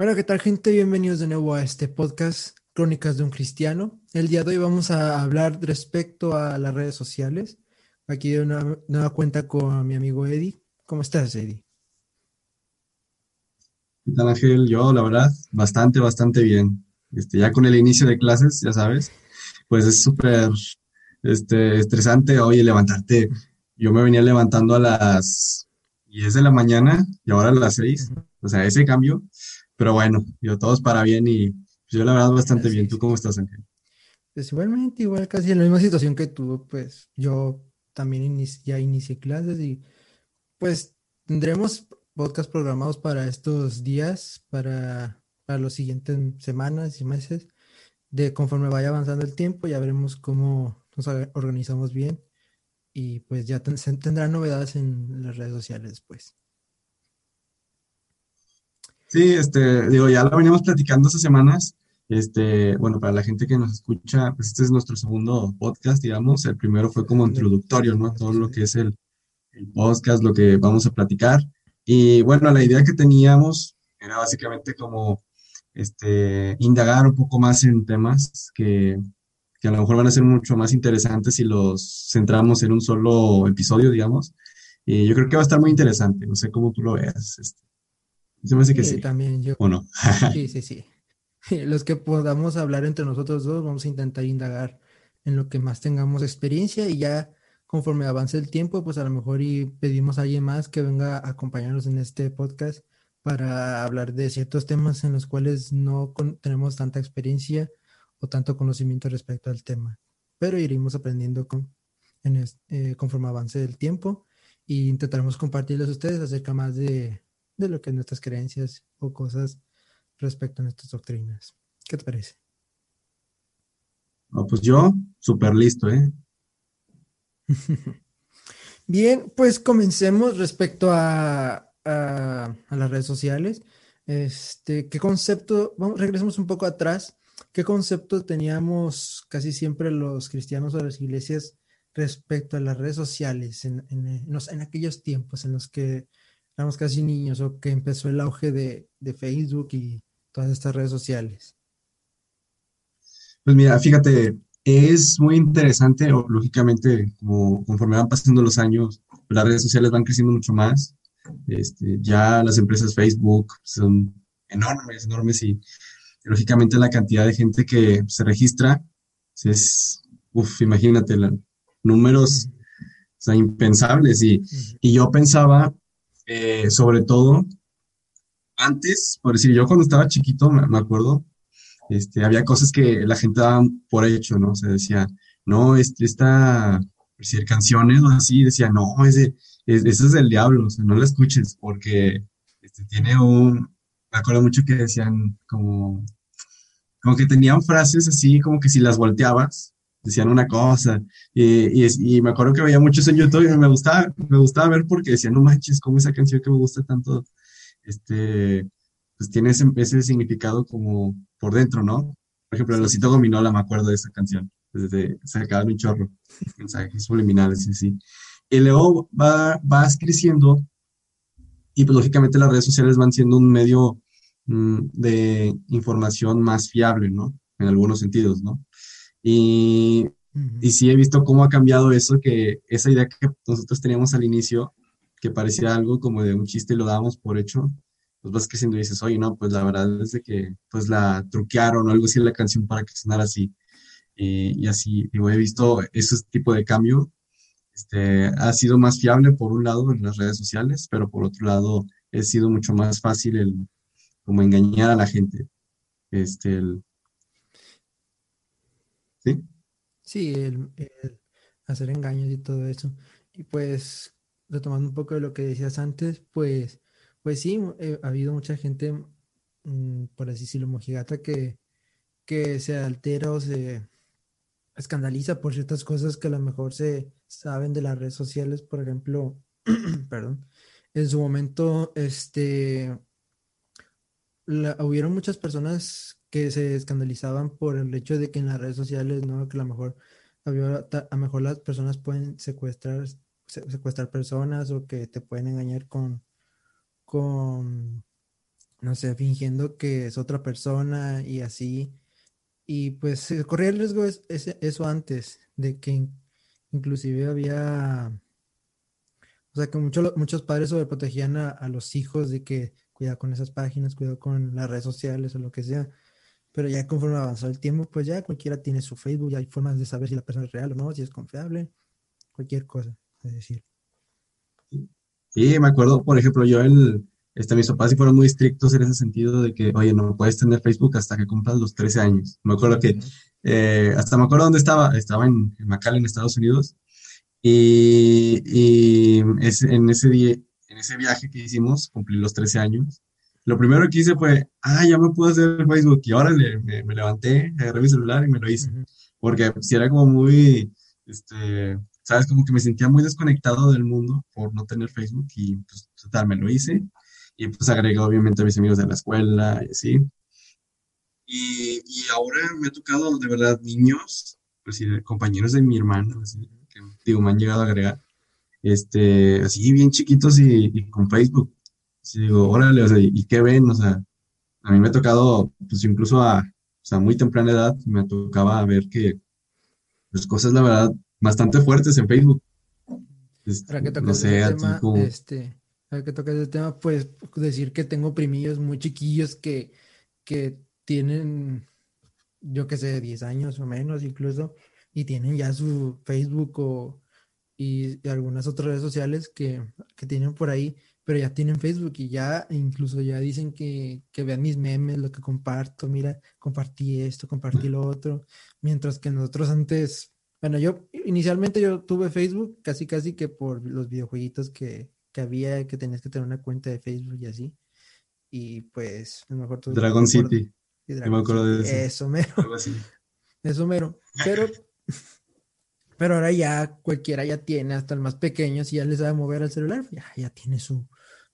Hola, ¿qué tal gente? Bienvenidos de nuevo a este podcast Crónicas de un Cristiano. El día de hoy vamos a hablar respecto a las redes sociales. Aquí de una nueva cuenta con mi amigo Eddie. ¿Cómo estás, Eddie? ¿Qué tal, Ángel? Yo, la verdad, bastante, bastante bien. Este, ya con el inicio de clases, ya sabes, pues es súper este, estresante, oye, levantarte. Yo me venía levantando a las 10 de la mañana y ahora a las 6. O sea, ese cambio pero bueno, yo todos para bien y pues, yo la verdad bastante bien. ¿Tú cómo estás, Ángel? Pues igualmente, igual casi en la misma situación que tú, pues yo también ya inicié clases y pues tendremos podcast programados para estos días, para, para las siguientes semanas y meses. De conforme vaya avanzando el tiempo, ya veremos cómo nos organizamos bien y pues ya tendrán novedades en las redes sociales después. Sí, este, digo, ya lo veníamos platicando estas semanas. Este, bueno, para la gente que nos escucha, pues este es nuestro segundo podcast, digamos. El primero fue como introductorio, ¿no? Todo lo que es el, podcast, lo que vamos a platicar. Y bueno, la idea que teníamos era básicamente como este, indagar un poco más en temas que, que a lo mejor van a ser mucho más interesantes si los centramos en un solo episodio, digamos. Y yo creo que va a estar muy interesante. No sé cómo tú lo veas. Este. Se me hace que sí. También yo. ¿O no? sí, sí, sí. Los que podamos hablar entre nosotros dos, vamos a intentar indagar en lo que más tengamos experiencia y ya conforme avance el tiempo, pues a lo mejor y pedimos a alguien más que venga a acompañarnos en este podcast para hablar de ciertos temas en los cuales no tenemos tanta experiencia o tanto conocimiento respecto al tema. Pero iremos aprendiendo con, en eh, conforme avance el tiempo e intentaremos compartirles a ustedes acerca más de, de lo que nuestras creencias o cosas respecto a nuestras doctrinas. ¿Qué te parece? pues yo, súper listo, ¿eh? Bien, pues comencemos respecto a, a, las redes sociales. Este, ¿qué concepto? Vamos, regresemos un poco atrás. ¿Qué concepto teníamos casi siempre los cristianos o las iglesias respecto a las redes sociales en, en, en aquellos tiempos en los que éramos casi niños o que empezó el auge de, Facebook y todas estas redes sociales? Pues mira, fíjate, es muy interesante, lógicamente, como conforme van pasando los años, las redes sociales van creciendo mucho más. Este, ya las empresas Facebook son enormes, enormes y lógicamente la cantidad de gente que se registra es, uff, imagínate, números impensables. Y, y, yo pensaba eh, sobre todo, antes, por decir, yo cuando estaba chiquito, me, acuerdo, este, había cosas que la gente daba por hecho, ¿no? O decía, no, este, esta, decir, canciones o así, decía, no, ese, es, ese es del diablo, o sea, no la escuches, porque este, tiene un, me acuerdo mucho que decían como, como que tenían frases así, como que si las volteabas, decían una cosa. Y, y, me acuerdo que veía muchos en YouTube y me gustaba, me gustaba ver porque decían, no manches, como esa canción que me gusta tanto, este, pues tiene ese, ese significado como por dentro, ¿no? Por ejemplo, el osito gominola, me acuerdo de esa canción, desde sacaban un chorro, mensajes subliminales y así. Y luego va, vas creciendo y pues lógicamente las redes sociales van siendo un medio mm, de información más fiable, ¿no? En algunos sentidos, ¿no? Y, y sí he visto cómo ha cambiado eso, que esa idea que nosotros teníamos al inicio, que parecía algo como de un chiste y lo dábamos por hecho, pues vas creciendo y dices, oye, no, pues la verdad es de que pues la truquearon o algo así en la canción para que sonara así. Y, y así, digo, he visto ese tipo de cambio. Este, ha sido más fiable por un lado en las redes sociales, pero por otro lado, ha sido mucho más fácil el como engañar a la gente. Este, el, ¿sí? el, hacer engaños y todo eso. Y pues, retomando un poco de lo que decías antes, pues, pues sí, eh, ha habido mucha gente, mm, por así decirlo, mojigata, que, que se altera o se escandaliza por ciertas cosas que a lo mejor se saben de las redes sociales, por ejemplo, perdón, en su momento, este, hubieron muchas personas que se escandalizaban por el hecho de que en las redes sociales, ¿no? Que a lo mejor, a lo mejor las personas pueden secuestrar, secuestrar personas o que te pueden engañar con, con, no sé, fingiendo que es otra persona y así. Y pues se corría el riesgo es, eso antes, de que inclusive había, o sea, que muchos padres sobreprotegían a, a los hijos de que cuidado con esas páginas, cuidado con las redes sociales o lo que sea. Pero ya conforme avanzó el tiempo, pues ya cualquiera tiene su Facebook, ya hay formas de saber si la persona es real o no, si es confiable, cualquier cosa, es decir. Sí, me acuerdo, por ejemplo, yo el, este, mis papás sí fueron muy estrictos en ese sentido de que, oye, no puedes tener Facebook hasta que cumplas los 13 años. Me acuerdo que, eh, hasta me acuerdo dónde estaba, estaba en, en McAllen, Estados Unidos, y, y es, en, ese día, en ese viaje que hicimos, cumplí los 13 años, lo primero que hice fue, ah, ya me puedo hacer Facebook, y ahora me, me, levanté, agarré mi celular y me lo hice, porque si era como muy, este, sabes, como que me sentía muy desconectado del mundo por no tener Facebook, y pues, total, me lo hice, y pues agregué obviamente a mis amigos de la escuela y así. Y, y ahora me ha tocado de verdad niños, pues compañeros de mi hermana, así, que digo, me han llegado a agregar, este, así bien chiquitos y, con Facebook. Así digo, órale, o sea, ¿y qué ven? O sea, a mí me ha tocado, pues incluso a, o sea, muy temprana edad, me tocaba ver que, pues cosas, la verdad, bastante fuertes en Facebook. Este, no sé, a ti como... este, que tocas el tema, pues decir que tengo primillos muy chiquillos que, que tienen, yo qué sé, 10 años o menos incluso, y tienen ya su Facebook o, y, algunas otras redes sociales que, que, tienen por ahí, pero ya tienen Facebook y ya incluso ya dicen que, que vean mis memes, lo que comparto, mira, compartí esto, compartí lo otro, mientras que nosotros antes, bueno, yo inicialmente yo tuve Facebook casi casi que por los videojueguitos que, que había que tenías que tener una cuenta de Facebook y así. Y pues, mejor Dragon City. me acuerdo de eso. Eso mero. Eso mero. Pero, pero ahora ya cualquiera ya tiene, hasta el más pequeño, si ya le sabe mover al celular, ya, ya tiene su,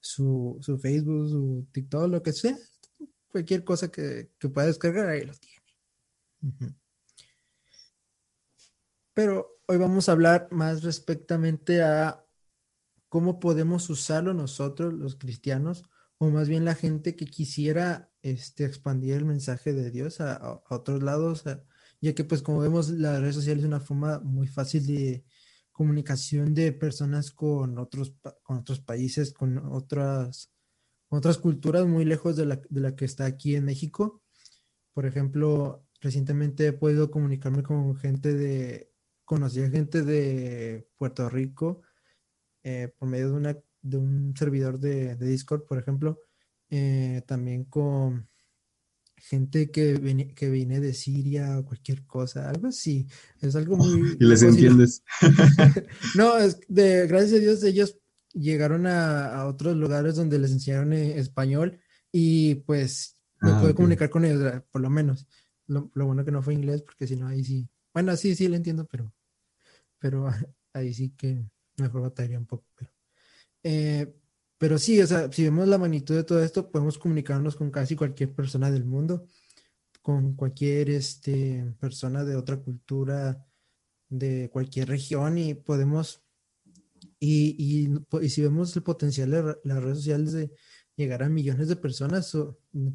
su, su Facebook, su TikTok, lo que sea. Cualquier cosa que, que pueda descargar, ahí lo tiene. Pero hoy vamos a hablar más respectamente a cómo podemos usarlo nosotros, los cristianos, o más bien la gente que quisiera este, expandir el mensaje de Dios a, otros lados, ya que pues como vemos las redes sociales es una forma muy fácil de comunicación de personas con otros, con otros países, con otras, otras culturas muy lejos de la, de la que está aquí en México. Por ejemplo, recientemente he podido comunicarme con gente de, conocí a gente de Puerto Rico, eh, por medio de, una, de un servidor de, Discord, por ejemplo, eh, también con gente que, viene, que viene de Siria o cualquier cosa, algo así. Es algo muy... y les entiendes. no, es de, gracias a Dios ellos llegaron a, otros lugares donde les enseñaron eh, español y pues me ah, pude comunicar con ellos, por lo menos. Lo, lo, bueno que no fue inglés, porque si no, ahí sí. Bueno, sí, sí, lo entiendo, pero, pero ahí sí que mejor batallaría un poco, pero. Eh, pero sí, o sea, si vemos la magnitud de todo esto, podemos comunicarnos con casi cualquier persona del mundo, con cualquier este, persona de otra cultura, de cualquier región, y podemos, y, y, si vemos el potencial de las redes sociales de llegar a millones de personas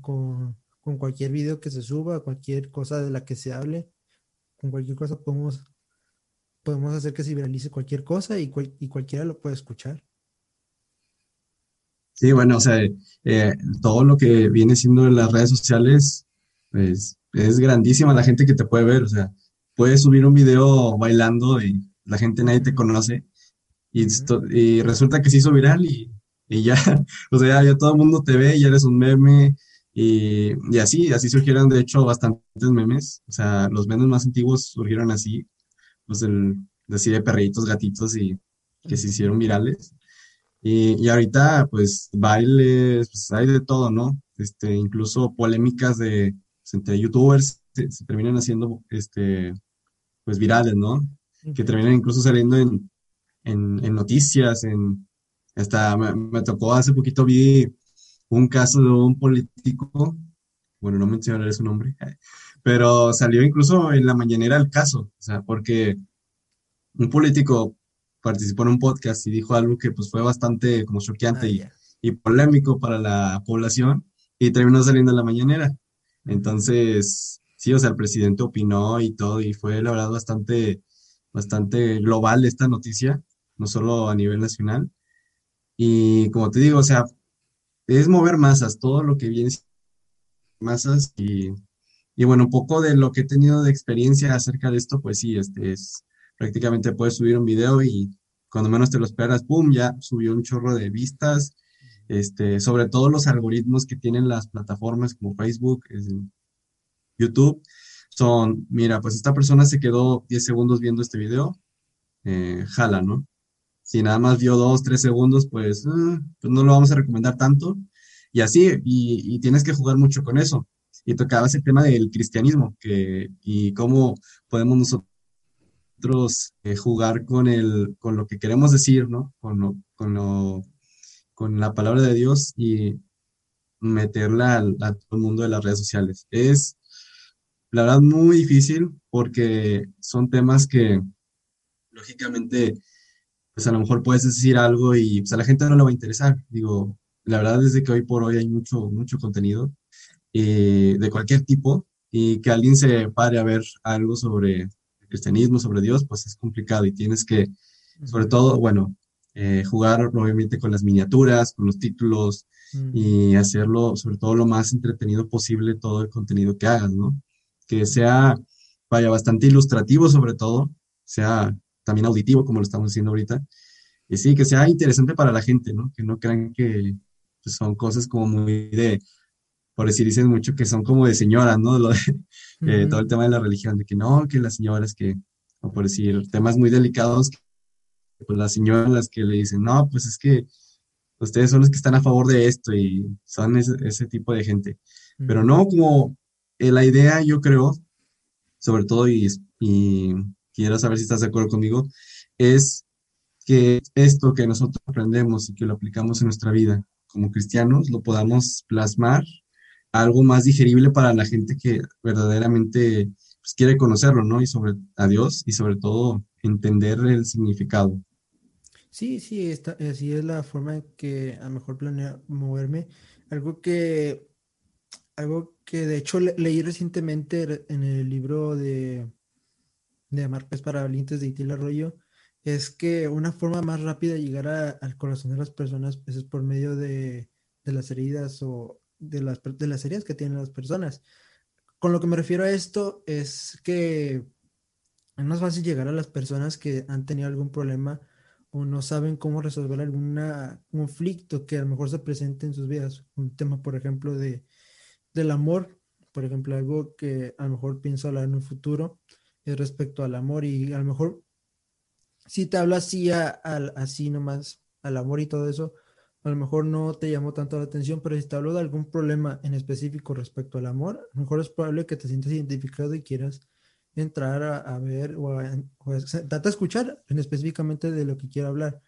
con, con cualquier video que se suba, cualquier cosa de la que se hable, con cualquier cosa podemos podemos hacer que se viralice cualquier cosa y, y cualquiera lo puede escuchar. Sí, bueno, o sea, eh, todo lo que viene siendo en las redes sociales, pues es grandísima la gente que te puede ver, o sea, puedes subir un video bailando y la gente nadie te conoce y, y resulta que se hizo viral y, y ya, o sea, ya todo el mundo te ve y eres un meme y, y, así, así surgieron de hecho bastantes memes, o sea, los memes más antiguos surgieron así pues el, decir de perritos, gatitos y que se hicieron virales. Y, y ahorita, pues, bailes, pues hay de todo, ¿no? Este, incluso polémicas de, pues, entre youtubers se, terminan haciendo, este, pues, virales, ¿no? Que terminan incluso saliendo en, en, en noticias, en, hasta me, me, tocó hace poquito vi un caso de un político, bueno, no mencionaré su nombre, pero salió incluso en la mañanera el caso, o sea, porque un político participó en un podcast y dijo algo que pues fue bastante como choqueante ah, y, y, polémico para la población y terminó saliendo en la mañanera. Entonces, sí, o sea, el presidente opinó y todo, y fue la verdad bastante, bastante global esta noticia, no solo a nivel nacional. Y como te digo, o sea, es mover masas, todo lo que viene masas y, y bueno, un poco de lo que he tenido de experiencia acerca de esto, pues sí, este es prácticamente puedes subir un video y cuando menos te lo esperas, ¡pum! ya subió un chorro de vistas, este, sobre todo los algoritmos que tienen las plataformas como Facebook, YouTube, son, mira, pues esta persona se quedó 10 segundos viendo este video, eh, jala, ¿no? Si nada más vio 2, 3 segundos, pues, ah, pues no lo vamos a recomendar tanto. Y así, y, y tienes que jugar mucho con eso. Y tocaba ese tema del cristianismo, que, y cómo podemos nosotros eh, jugar con, el, con lo que queremos decir, ¿no? Con, lo, con, lo, con la palabra de Dios y meterla a todo el mundo de las redes sociales. Es, la verdad, muy difícil porque son temas que, lógicamente, pues a lo mejor puedes decir algo y pues, a la gente no le va a interesar. Digo, la verdad es que hoy por hoy hay mucho, mucho contenido eh, de cualquier tipo y que alguien se pare a ver algo sobre cristianismo, sobre Dios, pues es complicado y tienes que, sobre todo, bueno, eh, jugar obviamente con las miniaturas, con los títulos y hacerlo, sobre todo, lo más entretenido posible todo el contenido que hagas, ¿no? Que sea, vaya, bastante ilustrativo sobre todo, sea también auditivo, como lo estamos haciendo ahorita, y sí, que sea interesante para la gente, ¿no? Que no crean que pues, son cosas como muy de, por decir, dicen mucho que son como de señoras, ¿no? Lo de, eh, todo el tema de la religión, de que no, que las señoras que, o por decir, temas muy delicados, pues las señoras las que le dicen, no, pues es que ustedes son los que están a favor de esto y son ese, tipo de gente. Pero no, como eh, la idea, yo creo, sobre todo, y, y quiero saber si estás de acuerdo conmigo, es que esto que nosotros aprendemos y que lo aplicamos en nuestra vida como cristianos, lo podamos plasmar algo más digerible para la gente que verdaderamente pues, quiere conocerlo, ¿no? Y sobre a Dios y sobre todo entender el significado. Sí, sí, así es la forma en que a lo mejor planea moverme. Algo que, algo que de hecho leí recientemente en el libro de, de Marcos para Valientes de Itil Arroyo, es que una forma más rápida de llegar al corazón de las personas pues, es por medio de, de las heridas o de las, de las heridas que tienen las personas. Con lo que me refiero a esto es que es más fácil llegar a las personas que han tenido algún problema o no saben cómo resolver algún conflicto que a lo mejor se presente en sus vidas. Un tema, por ejemplo, de, del amor, por ejemplo, algo que a lo mejor pienso hablar en un futuro es respecto al amor y a lo mejor si te hablo así, así nomás al amor y todo eso, a lo mejor no te llamó tanto la atención, pero si te hablo de algún problema en específico respecto al amor, a lo mejor es probable que te sientas identificado y quieras entrar a, ver o, a, a, escuchar en específicamente de lo que quiero hablar.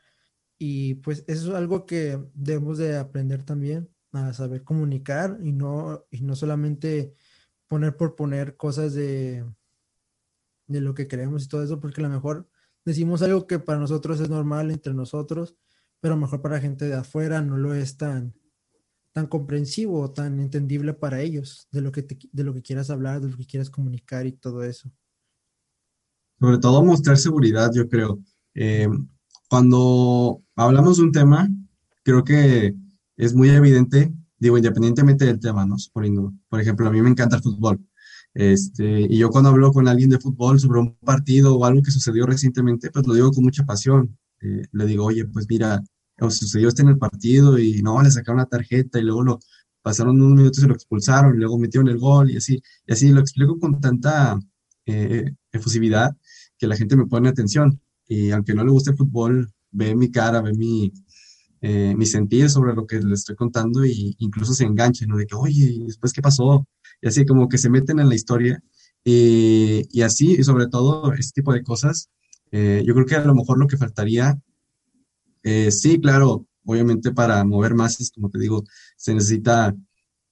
Y pues eso es algo que debemos de aprender también a saber comunicar y no, y no solamente poner por poner cosas de, de lo que queremos y todo eso, porque a lo mejor decimos algo que para nosotros es normal entre nosotros, pero mejor para gente de afuera no lo es tan, tan comprensivo o tan entendible para ellos de lo que de lo que quieras hablar, de lo que quieras comunicar y todo eso. Sobre todo mostrar seguridad, yo creo. Eh, cuando hablamos de un tema, creo que es muy evidente, digo, independientemente del tema, ¿no? Suponiendo, por ejemplo, a mí me encanta el fútbol. Este, y yo cuando hablo con alguien de fútbol sobre un partido o algo que sucedió recientemente, pues lo digo con mucha pasión. Eh, le digo, oye, pues mira, sucedió esto en el partido y no, le sacaron la tarjeta y luego lo pasaron unos minutos y lo expulsaron y luego metieron el gol y así, y así lo explico con tanta eh, efusividad que la gente me pone atención. Y aunque no le guste el fútbol, ve mi cara, ve mi, eh, mi sentir sobre lo que le estoy contando y incluso se engancha, ¿no? De que, oye, ¿y después qué pasó? Y así como que se meten en la historia. Y, y así, y sobre todo, este tipo de cosas eh, yo creo que a lo mejor lo que faltaría, eh, sí, claro, obviamente para mover masas, como te digo, se necesita,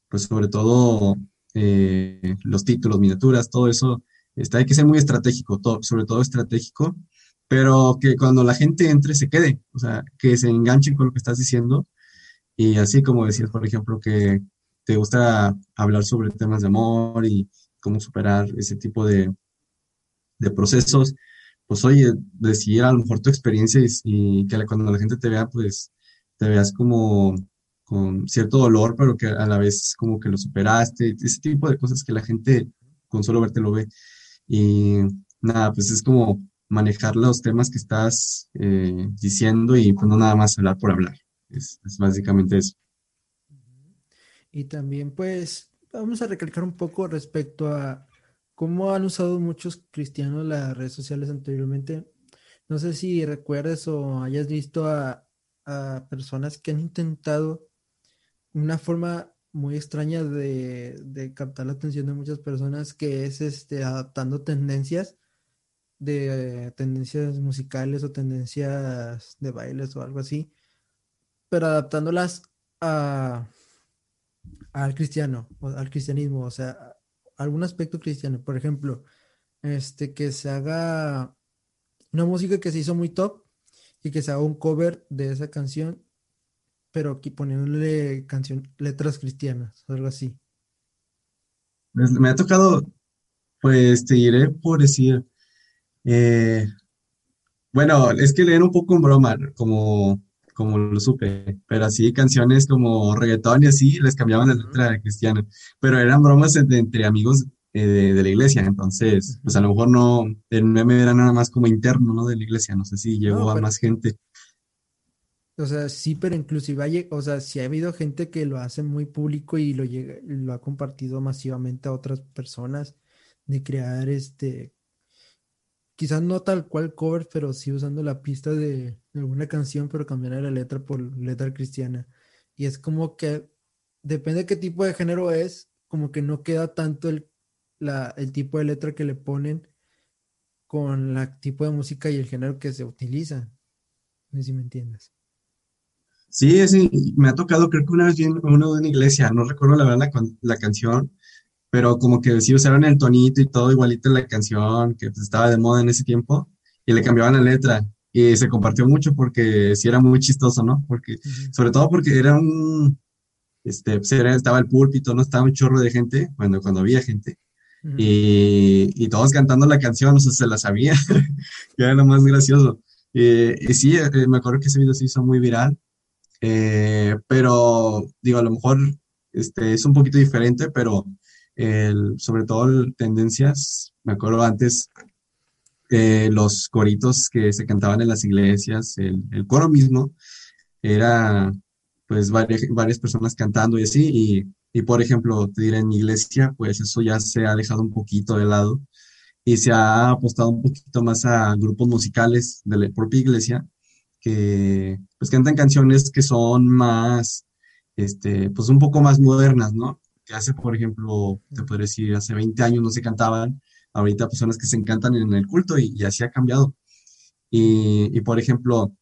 pues sobre todo eh, los títulos, miniaturas, todo eso, está, hay que ser muy estratégico, todo, sobre todo estratégico, pero que cuando la gente entre se quede, o sea, que se enganchen con lo que estás diciendo. Y así como decías, por ejemplo, que te gusta hablar sobre temas de amor y cómo superar ese tipo de, de procesos, pues oye, decir a lo mejor tu experiencia y, que cuando la gente te vea, pues te veas como con cierto dolor, pero que a la vez como que lo superaste, ese tipo de cosas que la gente con solo verte lo ve. Y nada, pues es como manejar los temas que estás eh, diciendo y pues no nada más hablar por hablar. Es, básicamente eso. Y también pues vamos a recalcar un poco respecto a cómo han usado muchos cristianos las redes sociales anteriormente. No sé si recuerdes o hayas visto a, a personas que han intentado una forma muy extraña de, captar la atención de muchas personas que es este adaptando tendencias de tendencias musicales o tendencias de bailes o algo así, pero adaptándolas a al cristiano, o al cristianismo, o sea, algún aspecto cristiano. Por ejemplo, este que se haga una música que se hizo muy top y que se haga un cover de esa canción pero aquí poniéndole canción, letras cristianas, algo así. Pues, me ha tocado, pues te diré por decir, eh, bueno, es que leer un poco en broma, como, como lo supe, pero así canciones como reggaetón y así les cambiaban la letra de cristiana, pero eran bromas entre, amigos eh, de, la iglesia, entonces, pues a lo mejor no, el meme era nada más como interno, ¿no? De la iglesia, no sé si llegó a más gente. O sea, sí, pero inclusive hay, o sea, sí ha habido gente que lo hace muy público y lo llega, lo ha compartido masivamente a otras personas de crear este, quizás no tal cual cover, pero sí usando la pista de, alguna canción, pero cambiar la letra por letra cristiana. Y es como que depende de qué tipo de género es, como que no queda tanto el, la, el tipo de letra que le ponen con el tipo de música y el género que se utiliza. No sé si me entiendes. Sí, sí, me ha tocado, creo que una vez vi uno de una iglesia, no recuerdo la verdad la, la canción, pero como que sí usaron el tonito y todo igualito en la canción, que pues, estaba de moda en ese tiempo, y le cambiaban la letra, y se compartió mucho porque sí era muy chistoso, ¿no? Porque, sobre todo porque era un, este, pues estaba el púlpito, ¿no? Estaba un chorro de gente, bueno, cuando había gente, y, y, todos cantando la canción, o sea, se la sabía, que era lo más gracioso. y sí, eh, me acuerdo que ese video se hizo muy viral, eh, pero digo, a lo mejor este, es un poquito diferente, pero el, sobre todo tendencias, me acuerdo antes, eh, los coritos que se cantaban en las iglesias, el, coro mismo, era pues varias, varias, personas cantando y así, y, y por ejemplo, te diré en mi iglesia, pues eso ya se ha dejado un poquito de lado y se ha apostado un poquito más a grupos musicales de la propia iglesia que pues cantan canciones que son más, este, pues un poco más modernas, ¿no? Que hace, por ejemplo, te podría decir, hace 20 años no se cantaban, ahorita pues son las que se encantan en el culto y, así ha cambiado. Y, y, por ejemplo,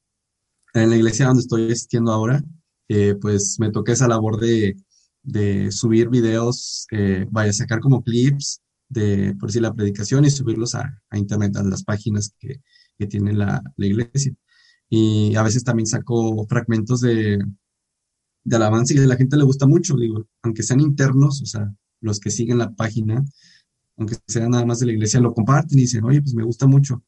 en la iglesia donde estoy asistiendo ahora, eh, pues me toca esa labor de, de subir videos, eh, vaya sacar como clips de, por decir, la predicación y subirlos a, a internet, a las páginas que, que tiene la, la iglesia y a veces también saco fragmentos de, de alabanza y a la gente le gusta mucho, digo, aunque sean internos, o sea, los que siguen la página, aunque sean nada más de la iglesia, lo comparten y dicen, oye, pues me gusta mucho.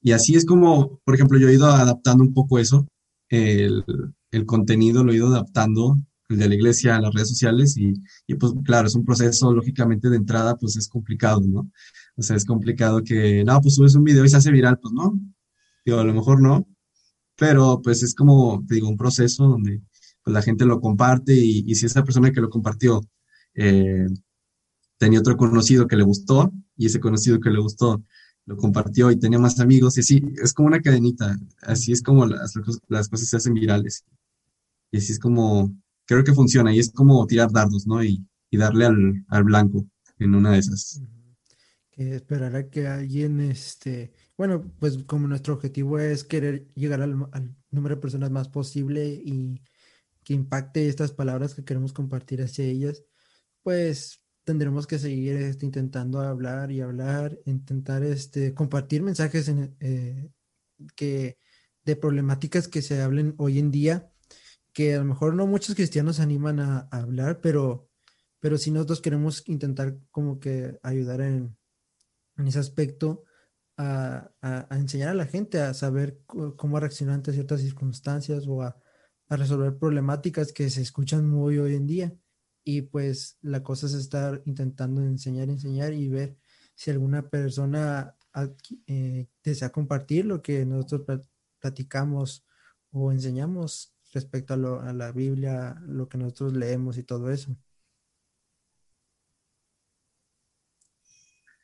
Y así es como, por ejemplo, yo he ido adaptando un poco eso, el, el contenido lo he ido adaptando, el de la iglesia a las redes sociales y, y, pues claro, es un proceso, lógicamente, de entrada, pues es complicado, ¿no? O sea, es complicado que, no, pues subes un video y se hace viral, pues no, digo, a lo mejor no, pero pues es como, digo, un proceso donde pues, la gente lo comparte y, si esa persona que lo compartió eh, tenía otro conocido que le gustó y ese conocido que le gustó lo compartió y tenía más amigos y así, es como una cadenita, así es como las, las cosas se hacen virales y así es como, creo que funciona y es como tirar dardos, ¿no? Y, y darle al, al blanco en una de esas. Que esperará que alguien, este, bueno, pues como nuestro objetivo es querer llegar al, número de personas más posible y que impacte estas palabras que queremos compartir hacia ellas, pues tendremos que seguir este, intentando hablar y hablar, intentar este, compartir mensajes eh, que, de problemáticas que se hablen hoy en día, que a lo mejor no muchos cristianos animan a, hablar, pero pero si nosotros queremos intentar como que ayudar en, en ese aspecto, a, a, enseñar a la gente a saber cómo reaccionar ante ciertas circunstancias o a, a, resolver problemáticas que se escuchan muy hoy en día. Y pues la cosa es estar intentando enseñar, enseñar y ver si alguna persona eh, desea compartir lo que nosotros platicamos o enseñamos respecto a, la Biblia, lo que nosotros leemos y todo eso.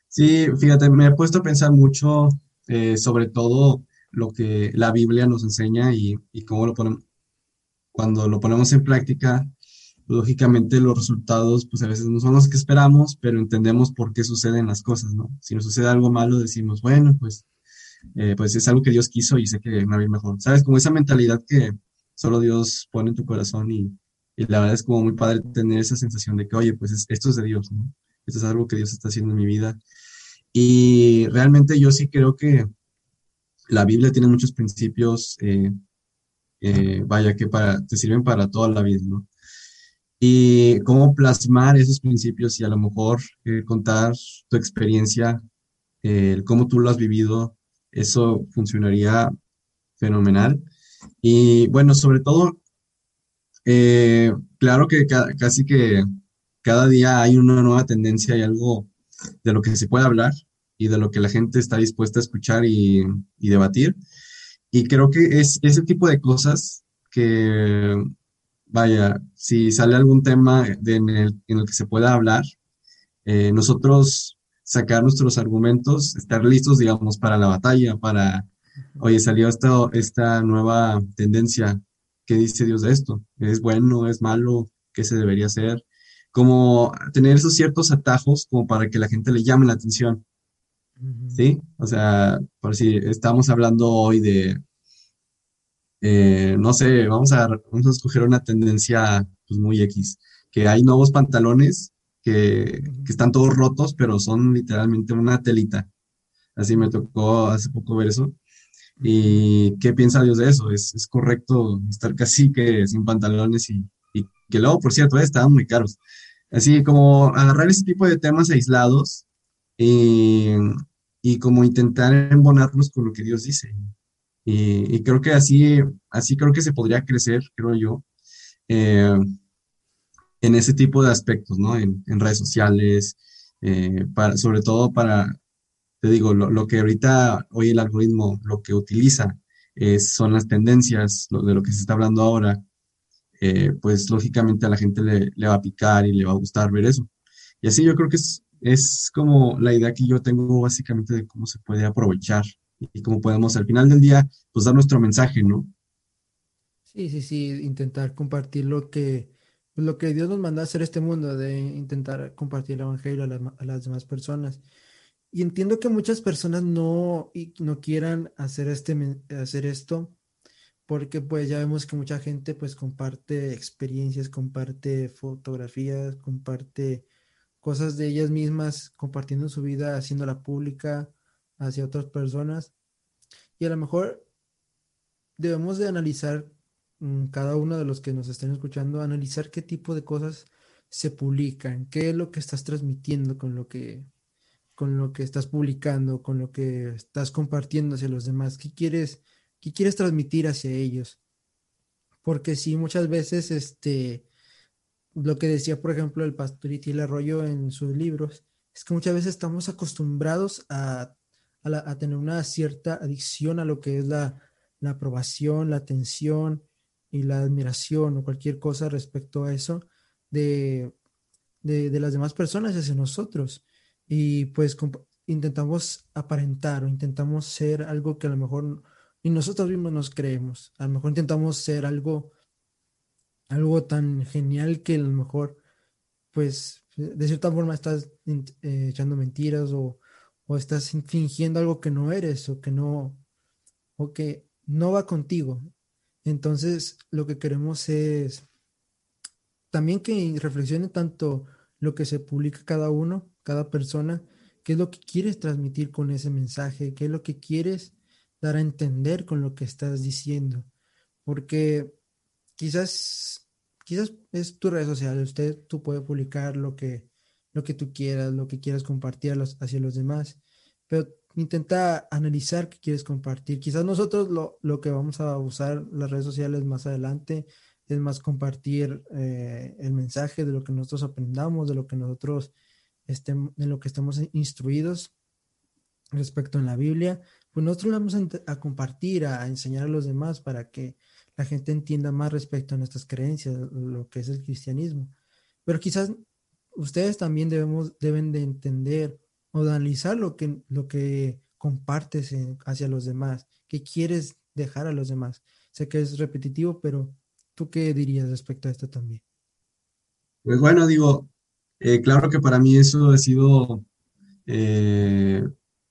Sí, fíjate, me he puesto a pensar mucho eh, sobre todo lo que la Biblia nos enseña y, y cómo lo ponemos, cuando lo ponemos en práctica, lógicamente los resultados pues a veces no son los que esperamos, pero entendemos por qué suceden las cosas, ¿no? Si nos sucede algo malo, decimos, bueno, pues, eh, pues es algo que Dios quiso y sé que me va a ir mejor. ¿Sabes? Como esa mentalidad que solo Dios pone en tu corazón y, y la verdad es como muy padre tener esa sensación de que, oye, pues esto es de Dios, ¿no? Esto es algo que Dios está haciendo en mi vida y realmente yo sí creo que la Biblia tiene muchos principios, eh, eh, vaya, que para, te sirven para toda la vida, ¿no? Y cómo plasmar esos principios y a lo mejor eh, contar tu experiencia, cómo tú lo has vivido, eso funcionaría fenomenal. Y bueno, sobre todo, claro que casi que cada día hay una nueva tendencia y algo de lo que se puede hablar y de lo que la gente está dispuesta a escuchar y, debatir. Y creo que es ese tipo de cosas que, vaya, si sale algún tema en, el, que se pueda hablar, eh, nosotros sacar nuestros argumentos, estar listos, digamos, para la batalla, para, oye, salió esta, esta nueva tendencia, ¿qué dice Dios de esto? ¿Es bueno? ¿Es malo? ¿Qué se debería hacer? Como tener esos ciertos atajos como para que la gente le llame la atención. ¿Sí? O sea, por si estamos hablando hoy de, eh, no sé, vamos a, vamos a escoger una tendencia pues, muy X, que hay nuevos pantalones que, que, están todos rotos, pero son literalmente una telita. Así me tocó hace poco ver eso. ¿Y qué piensa Dios de eso? ¿Es, es correcto estar casi que sin pantalones y, y que luego, por cierto, estaban muy caros? Así como agarrar ese tipo de temas aislados y, y como intentar embonarnos con lo que Dios dice. Y, creo que así, así creo que se podría crecer, creo yo, eh, en ese tipo de aspectos, ¿no? En, redes sociales, eh, para, sobre todo para, te digo, lo, que ahorita hoy el algoritmo lo que utiliza son las tendencias de lo que se está hablando ahora, eh, pues lógicamente a la gente le, le, va a picar y le va a gustar ver eso. Y así yo creo que es, es como la idea que yo tengo básicamente de cómo se puede aprovechar y cómo podemos al final del día pues dar nuestro mensaje, ¿no? Sí, sí, sí, intentar compartir lo que, pues, lo que Dios nos manda a hacer este mundo, de intentar compartir el Evangelio a, las demás personas. Y entiendo que muchas personas no, no quieran hacer, este, hacer esto, porque pues ya vemos que mucha gente pues comparte experiencias, comparte fotografías, comparte cosas de ellas mismas, compartiendo su vida, haciéndola pública hacia otras personas. Y a lo mejor debemos de analizar, mm, cada uno de los que nos estén escuchando, analizar qué tipo de cosas se publican, qué es lo que estás transmitiendo con lo que con lo que estás publicando, con lo que estás compartiendo hacia los demás, qué quieres, qué quieres transmitir hacia ellos. Porque si muchas veces este lo que decía, por ejemplo, el pastor Itiel Arroyo en sus libros, es que muchas veces estamos acostumbrados a, tener una cierta adicción a lo que es la, aprobación, la atención y la admiración o cualquier cosa respecto a eso de, de, las demás personas hacia nosotros. Y pues intentamos aparentar o intentamos ser algo que a lo mejor ni nosotros mismos nos creemos. A lo mejor intentamos ser algo algo tan genial que a lo mejor, pues, de cierta forma estás eh, echando mentiras o, o, estás fingiendo algo que no eres o que no, o que no va contigo. Entonces, lo que queremos es también que reflexione tanto lo que se publica cada uno, cada persona, qué es lo que quieres transmitir con ese mensaje, qué es lo que quieres dar a entender con lo que estás diciendo. Porque quizás, quizás es tu red social, usted, tú puedes publicar lo que, lo que tú quieras, lo que quieras compartir hacia los demás, pero intenta analizar qué quieres compartir. Quizás nosotros lo, lo que vamos a usar las redes sociales más adelante es más compartir eh, el mensaje de lo que nosotros aprendamos, de lo que nosotros estemos, de lo que estemos instruidos respecto en la Biblia, pues nosotros lo vamos a, compartir, a, enseñar a los demás para que la gente entienda más respecto a nuestras creencias, lo que es el cristianismo. Pero quizás ustedes también debemos, deben de entender o de analizar lo que, lo que compartes hacia los demás, qué quieres dejar a los demás. Sé que es repetitivo, pero ¿tú qué dirías respecto a esto también? Pues bueno, digo, eh, claro que para mí eso ha sido eh,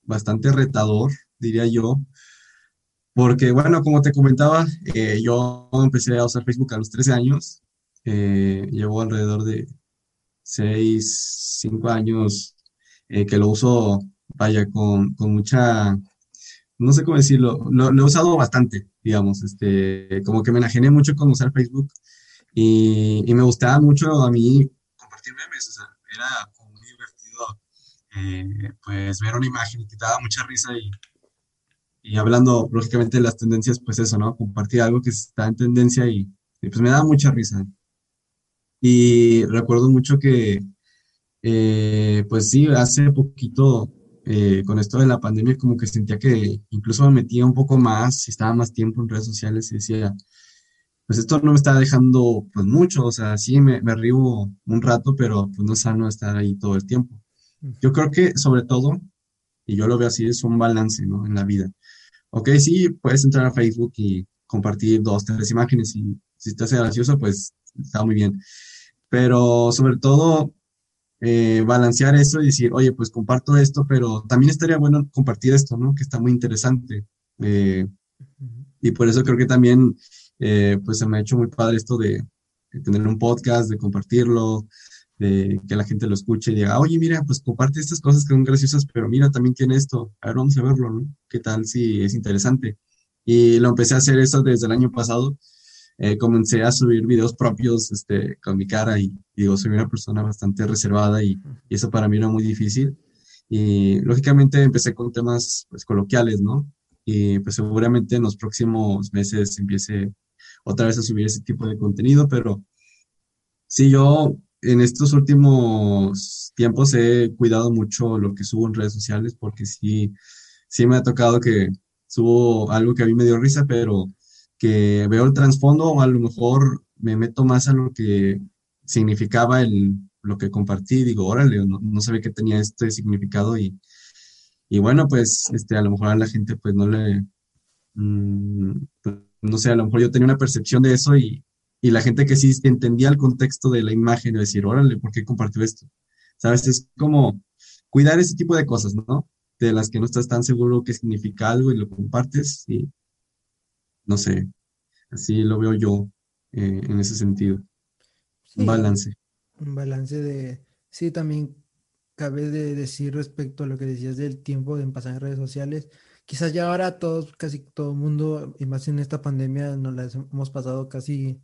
bastante retador, diría yo, porque bueno, como te comentaba, eh, yo empecé a usar Facebook a los 13 años, llevo alrededor de 6, 5 años que lo uso, vaya, con, con mucha, no sé cómo decirlo, lo, lo, he usado bastante, digamos, este, como que me enajené mucho con usar Facebook y, y me gustaba mucho a mí compartir memes, o sea, era muy divertido, eh, pues ver una imagen y te daba mucha risa y, y hablando lógicamente de las tendencias, pues eso, ¿no? Compartir algo que está en tendencia y, y pues me daba mucha risa. Y recuerdo mucho que, eh, pues sí, hace poquito, eh, con esto de la pandemia, como que sentía que incluso me metía un poco más, estaba más tiempo en redes sociales y decía, pues esto no me está dejando pues mucho, o sea, sí me, me río un rato, pero pues no es sano estar ahí todo el tiempo. Yo creo que sobre todo, y yo lo veo así, es un balance, ¿no? En la vida. Ok, sí, puedes entrar a Facebook y compartir dos, tres imágenes y si te hace gracioso, pues está muy bien. Pero sobre todo, eh, balancear eso y decir, oye, pues comparto esto, pero también estaría bueno compartir esto, ¿no? Que está muy interesante. Eh, y por eso creo que también eh, pues se me ha hecho muy padre esto de, tener un podcast, de compartirlo, de que la gente lo escuche y diga, oye, mira, pues comparte estas cosas que son graciosas, pero mira, también tiene esto, a ver, vamos a verlo, ¿no? ¿Qué tal si es interesante? Y lo empecé a hacer eso desde el año pasado. Eh, comencé a subir videos propios este, con mi cara y, digo, soy una persona bastante reservada y, y, eso para mí era muy difícil. Y lógicamente empecé con temas pues, coloquiales, ¿no? Y pues seguramente en los próximos meses empiece otra vez a subir ese tipo de contenido, pero sí, yo en estos últimos tiempos he cuidado mucho lo que subo en redes sociales porque sí, sí me ha tocado que subo algo que a mí me dio risa, pero que veo el trasfondo o a lo mejor me meto más a lo que significaba el, lo que compartí, digo, órale, no, no sabía que tenía este significado y, y bueno, pues este, a lo mejor a la gente pues no le, mmm, no sé, a lo mejor yo tenía una percepción de eso y, y la gente que sí entendía el contexto de la imagen y decir, órale, ¿por qué compartió esto? ¿Sabes? Es como cuidar ese tipo de cosas, ¿no? De las que no estás tan seguro que significa algo y lo compartes y no sé, así lo veo yo eh, en ese sentido. Sí, un balance. Un balance de, sí, también cabe de decir respecto a lo que decías del tiempo de pasar en redes sociales, quizás ya ahora todos, casi todo el mundo, y más en esta pandemia, nos la hemos pasado casi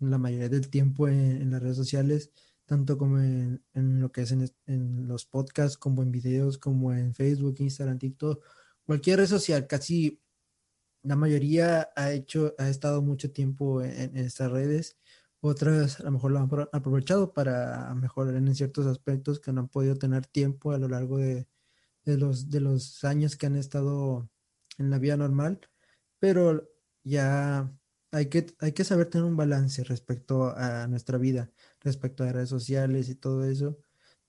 la mayoría del tiempo en, las redes sociales, tanto como en, lo que es en, los podcasts, como en videos, como en Facebook, Instagram, TikTok, cualquier red social, casi la mayoría ha hecho, ha estado mucho tiempo en, estas redes. Otras a lo mejor lo han aprovechado para mejorar en ciertos aspectos que no han podido tener tiempo a lo largo de, de los, de los años que han estado en la vida normal, pero ya hay que, hay que saber tener un balance respecto a nuestra vida, respecto a redes sociales y todo eso.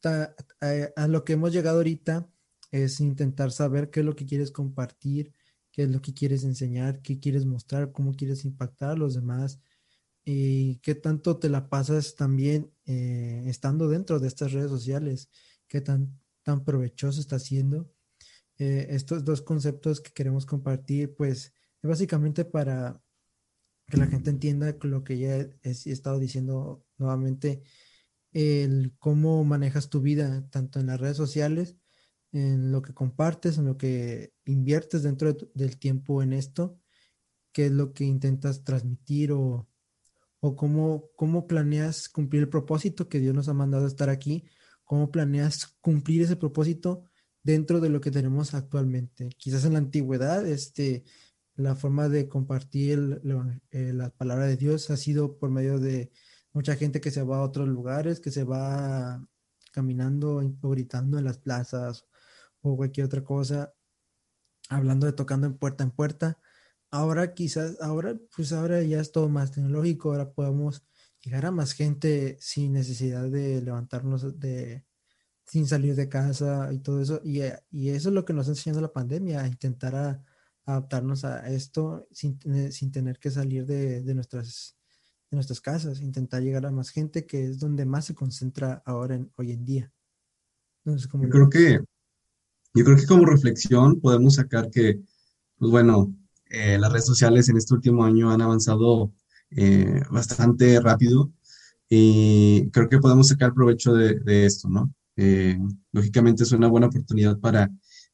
a, lo que hemos llegado ahorita es intentar saber qué es lo que quieres compartir, qué es lo que quieres enseñar, qué quieres mostrar, cómo quieres impactar a los demás y qué tanto te la pasas también eh, estando dentro de estas redes sociales, qué tan tan provechoso está siendo. Eh, estos dos conceptos que queremos compartir, pues, es básicamente para que la gente entienda lo que ya he, estado diciendo nuevamente, el cómo manejas tu vida, tanto en las redes sociales, en lo que compartes, en lo que inviertes dentro del tiempo en esto, qué es lo que intentas transmitir o, o cómo, cómo planeas cumplir el propósito que Dios nos ha mandado estar aquí, cómo planeas cumplir ese propósito dentro de lo que tenemos actualmente. Quizás en la antigüedad, este, la forma de compartir eh, la palabra de Dios ha sido por medio de mucha gente que se va a otros lugares, que se va caminando o gritando en las plazas o cualquier otra cosa, hablando de tocando en puerta en puerta. Ahora quizás, ahora pues ahora ya es todo más tecnológico, ahora podemos llegar a más gente sin necesidad de levantarnos de sin salir de casa y todo eso. Y, y eso es lo que nos ha enseñado la pandemia, intentar adaptarnos a esto sin, sin tener que salir de, de, nuestras, de nuestras casas, intentar llegar a más gente, que es donde más se concentra ahora en, hoy en día. Entonces, yo creo que yo creo que como reflexión podemos sacar que, pues bueno, eh, las redes sociales en este último año han avanzado eh, bastante rápido y creo que podemos sacar provecho de, de esto, ¿no? Eh, lógicamente es una buena oportunidad para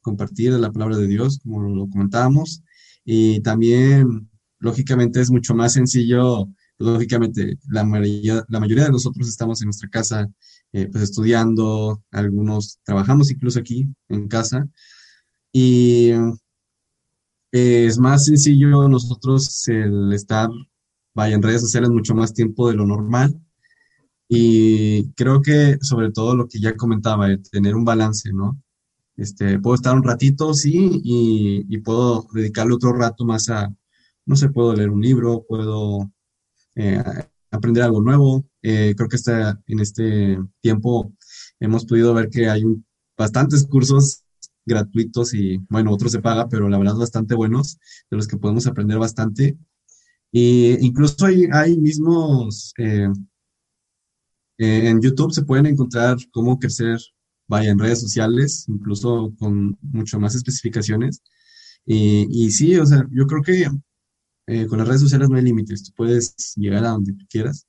compartir la palabra de Dios, como lo comentábamos, y también, lógicamente, es mucho más sencillo, lógicamente, la mayoría, la mayoría de nosotros estamos en nuestra casa, eh, pues estudiando, algunos trabajamos incluso aquí en casa, y eh, es más sencillo nosotros el estar, vaya, en redes sociales mucho más tiempo de lo normal, y creo que sobre todo lo que ya comentaba, tener un balance, ¿no? Este, puedo estar un ratito, sí, y, puedo dedicarle otro rato más a, no sé, puedo leer un libro, puedo eh, aprender algo nuevo. Eh, creo que está, en este tiempo hemos podido ver que hay bastantes cursos gratuitos y, bueno, otros se paga, pero la verdad bastante buenos, de los que podemos aprender bastante. Y incluso hay, hay mismos, eh, en YouTube se pueden encontrar cómo crecer vaya en redes sociales, incluso con mucho más especificaciones. Y, sí, o sea, yo creo que eh, con las redes sociales no hay límites, tú puedes llegar a donde tú quieras,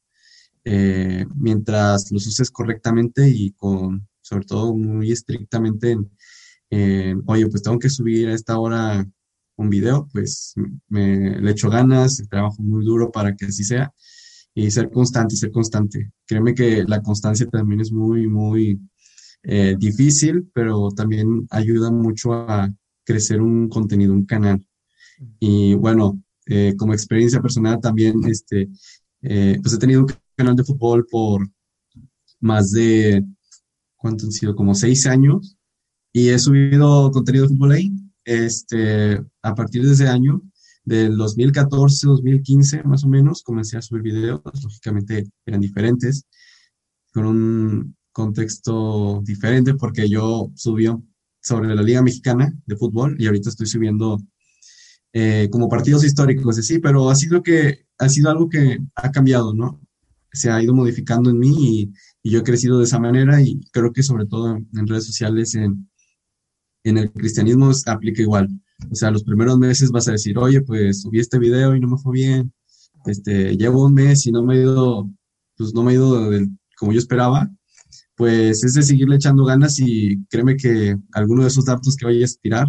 eh, mientras los uses correctamente y con, sobre todo, muy estrictamente en, oye, pues tengo que subir a esta hora un video, pues me le echo ganas, trabajo muy duro para que así sea y ser constante, ser constante. Créeme que la constancia también es muy, muy, eh, difícil, pero también ayuda mucho a crecer un contenido, un canal. Y bueno, eh, como experiencia personal también, este, eh, pues he tenido un canal de fútbol por más de, ¿cuánto han sido? Como seis años y he subido contenido de fútbol ahí. Este, a partir de ese año, del 2014, 2015 más o menos, comencé a subir videos, lógicamente eran diferentes, con un, contexto diferente porque yo subí sobre la Liga Mexicana de Fútbol y ahorita estoy subiendo eh, como partidos históricos, sí, pero ha sido, que, ha sido algo que ha cambiado, ¿no? Se ha ido modificando en mí y, y yo he crecido de esa manera y creo que sobre todo en redes sociales, en, en el cristianismo aplica igual. O sea, los primeros meses vas a decir, oye, pues subí este video y no me fue bien. Este, llevo un mes y no me ha ido, pues no me ha ido como yo esperaba pues es de seguirle echando ganas y créeme que alguno de esos datos que vayas a tirar,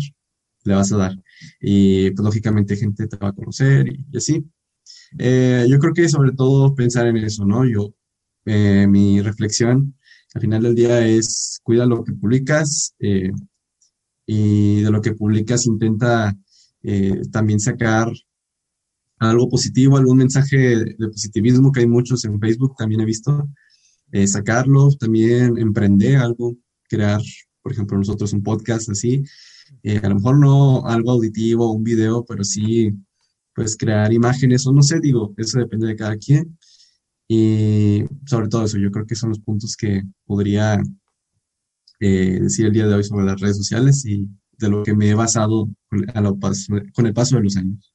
le vas a dar. Y pues lógicamente gente te va a conocer y, así. Eh, yo creo que sobre todo pensar en eso, ¿no? Yo, eh, mi reflexión al final del día es cuida lo que publicas eh, y de lo que publicas intenta también sacar algo positivo, algún mensaje de positivismo que hay muchos en Facebook, también he visto eh, sacarlo, también emprender algo, crear, por ejemplo, nosotros un podcast así, eh, a lo mejor no algo auditivo, un video, pero sí, pues crear imágenes o no sé, digo, eso depende de cada quien. Y sobre todo eso, yo creo que son los puntos que podría eh, decir el día de hoy sobre las redes sociales y de lo que me he basado con, con el paso de los años.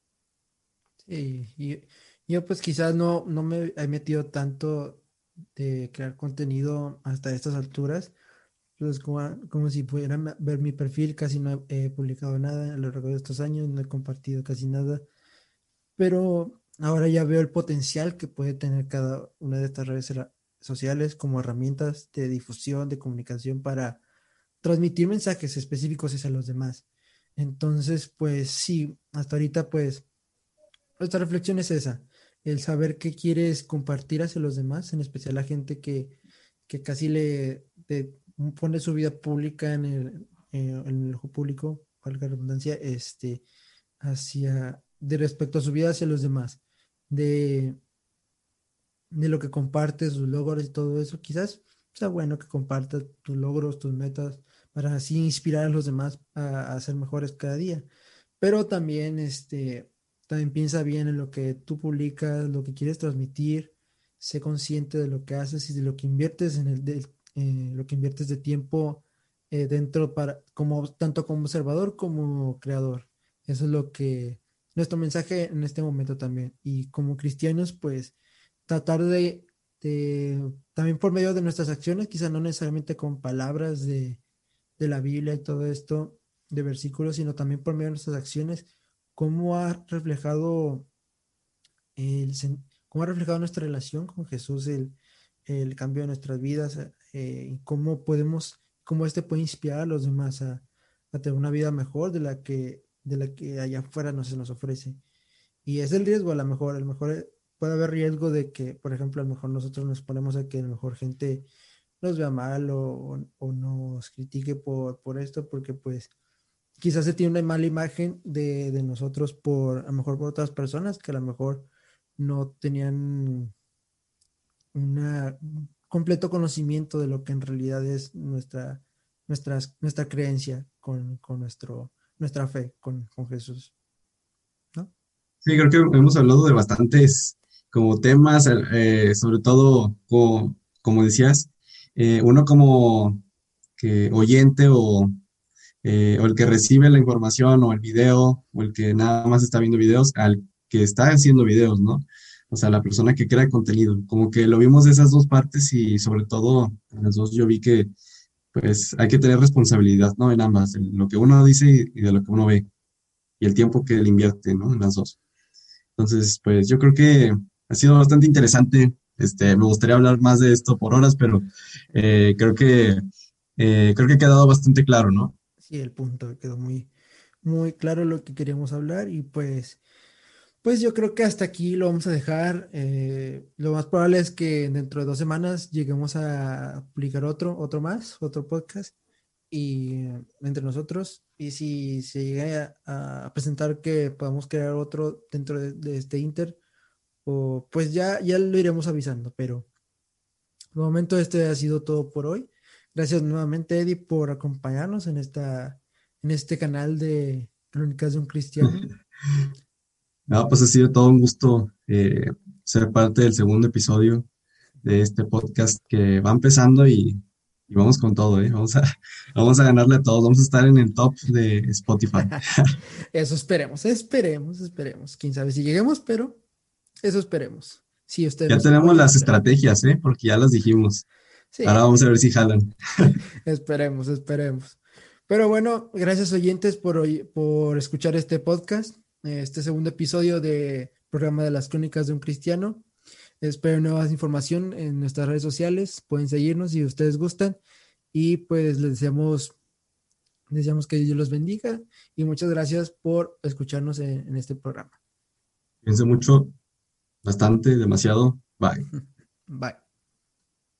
Sí, y yo pues quizás no, no me he metido tanto de crear contenido hasta estas alturas. Pues como, como si pudieran ver mi perfil, casi no he, publicado nada a lo largo de estos años, no he compartido casi nada, pero ahora ya veo el potencial que puede tener cada una de estas redes sociales como herramientas de difusión, de comunicación para transmitir mensajes específicos hacia los demás. Entonces, pues sí, hasta ahorita pues nuestra reflexión es esa, el saber qué quieres compartir hacia los demás, en especial la gente que, que casi le pone su vida pública en el, eh, en el ojo público, valga la redundancia, este, hacia, de respecto a su vida hacia los demás, de, de lo que compartes, sus logros y todo eso, quizás sea bueno que compartas tus logros, tus metas, para así inspirar a los demás a, a ser mejores cada día. Pero también, este, también piensa bien en lo que tú publicas, lo que quieres transmitir, sé consciente de lo que haces y de lo que inviertes en el, de, eh, lo que inviertes de tiempo eh, dentro para, como, tanto como observador como creador. Eso es lo que, nuestro mensaje en este momento también. Y como cristianos, pues tratar de, también por medio de nuestras acciones, quizá no necesariamente con palabras de, de la Biblia y todo esto, de versículos, sino también por medio de nuestras acciones, cómo ha reflejado cómo ha reflejado nuestra relación con Jesús el, el cambio de nuestras vidas eh, cómo podemos, cómo este puede inspirar a los demás a, tener una vida mejor de la que, de la que allá afuera no se nos ofrece. Y es el riesgo, a lo mejor, a lo mejor puede haber riesgo de que, por ejemplo, a lo mejor nosotros nos ponemos a que a lo mejor gente nos vea mal o, o nos critique por, por esto, porque pues quizás se tiene una mala imagen de, de, nosotros por, a lo mejor por otras personas que a lo mejor no tenían un completo conocimiento de lo que en realidad es nuestra, nuestra, nuestra creencia con, con nuestro, nuestra fe con, con Jesús. ¿no? Sí, creo que hemos hablado de bastantes como temas, eh, sobre todo, como, como decías, eh, uno como que oyente o, eh, o el que recibe la información o el video o el que nada más está viendo videos al que está haciendo videos, ¿no? o sea, la persona que crea contenido. Como que lo vimos de esas dos partes y sobre todo en las dos yo vi que pues hay que tener responsabilidad, ¿no? En ambas, en lo que uno dice y de lo que uno ve y el tiempo que le invierte, ¿no? En las dos. Entonces, pues yo creo que ha sido bastante interesante. Este, me gustaría hablar más de esto por horas, pero eh, creo que eh, creo que ha quedado bastante claro, ¿no? Sí, el punto quedó muy, muy claro lo que queríamos hablar y pues pues yo creo que hasta aquí lo vamos a dejar. Eh, lo más probable es que dentro de dos semanas lleguemos a publicar otro, otro más, otro podcast y entre nosotros. Y si se llega a, presentar que podamos crear otro dentro de, este Inter, o, pues ya, ya lo iremos avisando. Pero de momento este ha sido todo por hoy. Gracias nuevamente, Eddie, por acompañarnos en, esta, en este canal de Crónicas de un Cristiano. No, pues ha sido todo un gusto eh, ser parte del segundo episodio de este podcast que va empezando y, vamos con todo, ¿eh? Vamos a, vamos a ganarle a todos, vamos a estar en el top de Spotify. eso esperemos, esperemos, esperemos. Quién sabe si lleguemos, pero eso esperemos. Sí, ustedes ya tenemos las estrategias, ¿eh? Porque ya las dijimos. Ahora vamos a ver si jalan. esperemos, esperemos. Pero bueno, gracias oyentes por, por escuchar este podcast este segundo episodio de programa de las crónicas de un cristiano. Espero nuevas información en nuestras redes sociales. Pueden seguirnos si ustedes gustan. Y pues les deseamos, deseamos que Dios los bendiga. Y muchas gracias por escucharnos en, en este programa. Piense mucho, bastante, demasiado. Bye. Bye.